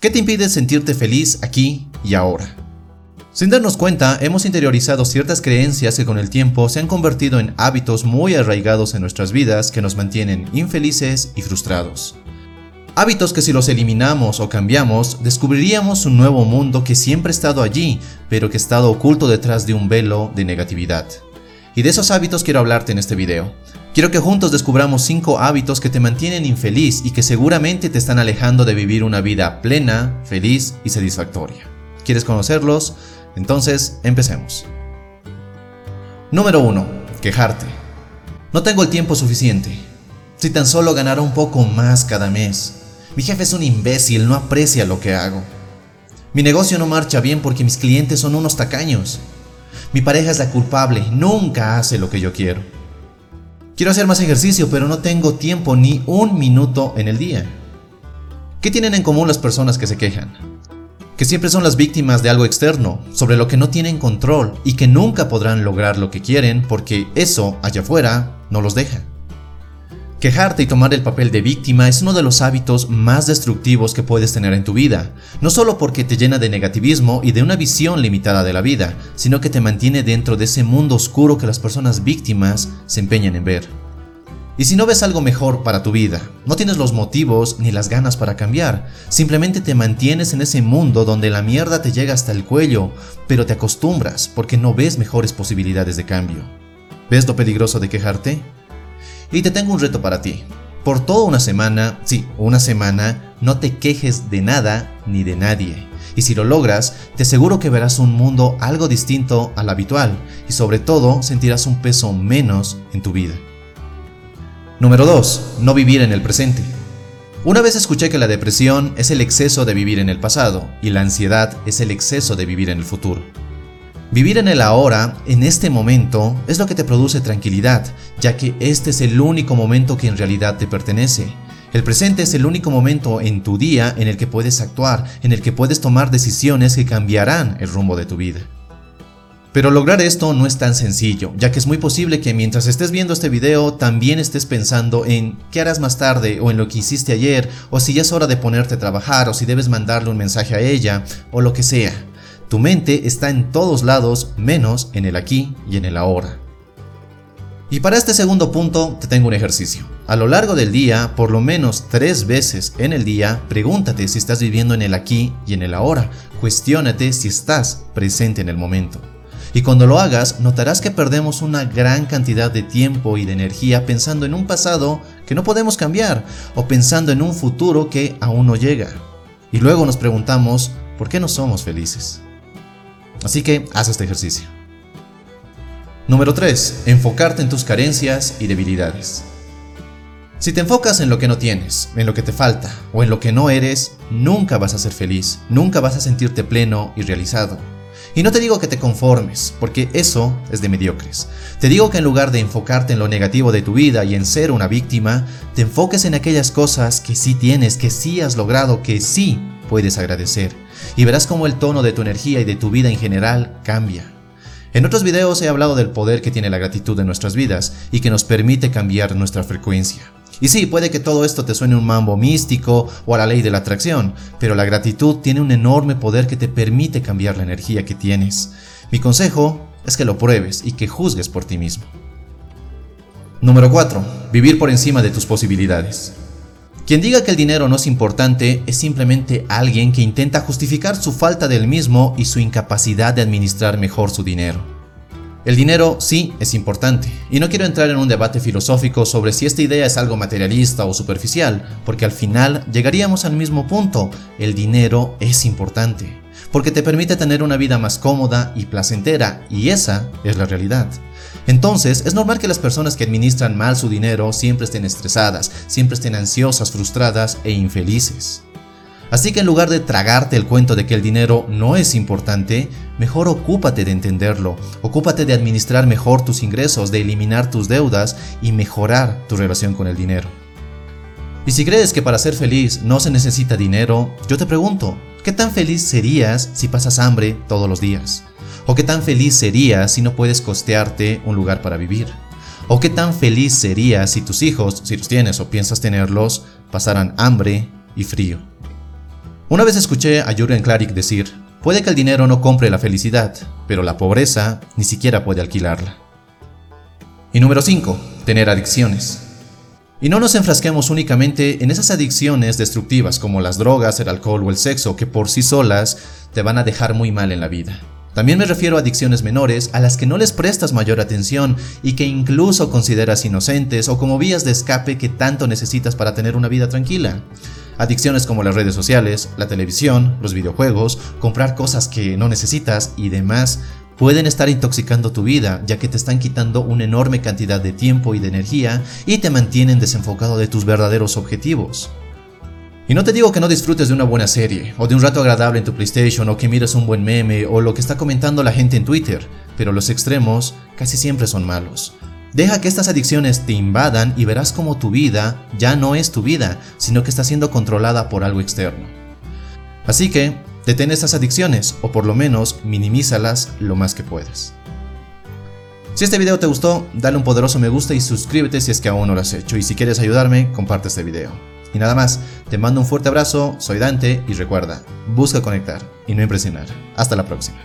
¿Qué te impide sentirte feliz aquí y ahora? Sin darnos cuenta, hemos interiorizado ciertas creencias que con el tiempo se han convertido en hábitos muy arraigados en nuestras vidas que nos mantienen infelices y frustrados. Hábitos que si los eliminamos o cambiamos, descubriríamos un nuevo mundo que siempre ha estado allí, pero que ha estado oculto detrás de un velo de negatividad. Y de esos hábitos quiero hablarte en este video. Quiero que juntos descubramos 5 hábitos que te mantienen infeliz y que seguramente te están alejando de vivir una vida plena, feliz y satisfactoria. ¿Quieres conocerlos? Entonces, empecemos. Número 1. Quejarte. No tengo el tiempo suficiente. Si tan solo ganara un poco más cada mes. Mi jefe es un imbécil, no aprecia lo que hago. Mi negocio no marcha bien porque mis clientes son unos tacaños. Mi pareja es la culpable, nunca hace lo que yo quiero. Quiero hacer más ejercicio, pero no tengo tiempo ni un minuto en el día. ¿Qué tienen en común las personas que se quejan? Que siempre son las víctimas de algo externo, sobre lo que no tienen control y que nunca podrán lograr lo que quieren porque eso allá afuera no los deja. Quejarte y tomar el papel de víctima es uno de los hábitos más destructivos que puedes tener en tu vida, no solo porque te llena de negativismo y de una visión limitada de la vida, sino que te mantiene dentro de ese mundo oscuro que las personas víctimas se empeñan en ver. Y si no ves algo mejor para tu vida, no tienes los motivos ni las ganas para cambiar, simplemente te mantienes en ese mundo donde la mierda te llega hasta el cuello, pero te acostumbras porque no ves mejores posibilidades de cambio. ¿Ves lo peligroso de quejarte? Y te tengo un reto para ti. Por toda una semana, sí, una semana, no te quejes de nada ni de nadie. Y si lo logras, te aseguro que verás un mundo algo distinto al habitual y sobre todo sentirás un peso menos en tu vida. Número 2. No vivir en el presente. Una vez escuché que la depresión es el exceso de vivir en el pasado y la ansiedad es el exceso de vivir en el futuro. Vivir en el ahora, en este momento, es lo que te produce tranquilidad, ya que este es el único momento que en realidad te pertenece. El presente es el único momento en tu día en el que puedes actuar, en el que puedes tomar decisiones que cambiarán el rumbo de tu vida. Pero lograr esto no es tan sencillo, ya que es muy posible que mientras estés viendo este video también estés pensando en qué harás más tarde o en lo que hiciste ayer, o si ya es hora de ponerte a trabajar, o si debes mandarle un mensaje a ella, o lo que sea. Tu mente está en todos lados menos en el aquí y en el ahora. Y para este segundo punto te tengo un ejercicio. A lo largo del día, por lo menos tres veces en el día, pregúntate si estás viviendo en el aquí y en el ahora. Cuestiónate si estás presente en el momento. Y cuando lo hagas, notarás que perdemos una gran cantidad de tiempo y de energía pensando en un pasado que no podemos cambiar o pensando en un futuro que aún no llega. Y luego nos preguntamos, ¿por qué no somos felices? Así que haz este ejercicio. Número 3. Enfocarte en tus carencias y debilidades. Si te enfocas en lo que no tienes, en lo que te falta o en lo que no eres, nunca vas a ser feliz, nunca vas a sentirte pleno y realizado. Y no te digo que te conformes, porque eso es de mediocres. Te digo que en lugar de enfocarte en lo negativo de tu vida y en ser una víctima, te enfoques en aquellas cosas que sí tienes, que sí has logrado, que sí puedes agradecer. Y verás cómo el tono de tu energía y de tu vida en general cambia. En otros videos he hablado del poder que tiene la gratitud en nuestras vidas y que nos permite cambiar nuestra frecuencia. Y sí, puede que todo esto te suene un mambo místico o a la ley de la atracción, pero la gratitud tiene un enorme poder que te permite cambiar la energía que tienes. Mi consejo es que lo pruebes y que juzgues por ti mismo. Número 4. Vivir por encima de tus posibilidades. Quien diga que el dinero no es importante es simplemente alguien que intenta justificar su falta del mismo y su incapacidad de administrar mejor su dinero. El dinero sí es importante, y no quiero entrar en un debate filosófico sobre si esta idea es algo materialista o superficial, porque al final llegaríamos al mismo punto, el dinero es importante, porque te permite tener una vida más cómoda y placentera, y esa es la realidad. Entonces, es normal que las personas que administran mal su dinero siempre estén estresadas, siempre estén ansiosas, frustradas e infelices. Así que en lugar de tragarte el cuento de que el dinero no es importante, mejor ocúpate de entenderlo, ocúpate de administrar mejor tus ingresos, de eliminar tus deudas y mejorar tu relación con el dinero. Y si crees que para ser feliz no se necesita dinero, yo te pregunto, ¿qué tan feliz serías si pasas hambre todos los días? ¿O qué tan feliz serías si no puedes costearte un lugar para vivir? ¿O qué tan feliz serías si tus hijos, si los tienes o piensas tenerlos, pasaran hambre y frío? Una vez escuché a Jürgen Klarik decir, puede que el dinero no compre la felicidad, pero la pobreza ni siquiera puede alquilarla. Y número 5. Tener adicciones. Y no nos enfrasquemos únicamente en esas adicciones destructivas como las drogas, el alcohol o el sexo que por sí solas te van a dejar muy mal en la vida. También me refiero a adicciones menores a las que no les prestas mayor atención y que incluso consideras inocentes o como vías de escape que tanto necesitas para tener una vida tranquila. Adicciones como las redes sociales, la televisión, los videojuegos, comprar cosas que no necesitas y demás pueden estar intoxicando tu vida, ya que te están quitando una enorme cantidad de tiempo y de energía y te mantienen desenfocado de tus verdaderos objetivos. Y no te digo que no disfrutes de una buena serie, o de un rato agradable en tu PlayStation, o que mires un buen meme, o lo que está comentando la gente en Twitter, pero los extremos casi siempre son malos. Deja que estas adicciones te invadan y verás como tu vida ya no es tu vida, sino que está siendo controlada por algo externo. Así que, Detén estas adicciones o por lo menos minimízalas lo más que puedas. Si este video te gustó, dale un poderoso me gusta y suscríbete si es que aún no lo has hecho y si quieres ayudarme, comparte este video. Y nada más, te mando un fuerte abrazo, soy Dante y recuerda, busca conectar y no impresionar. Hasta la próxima.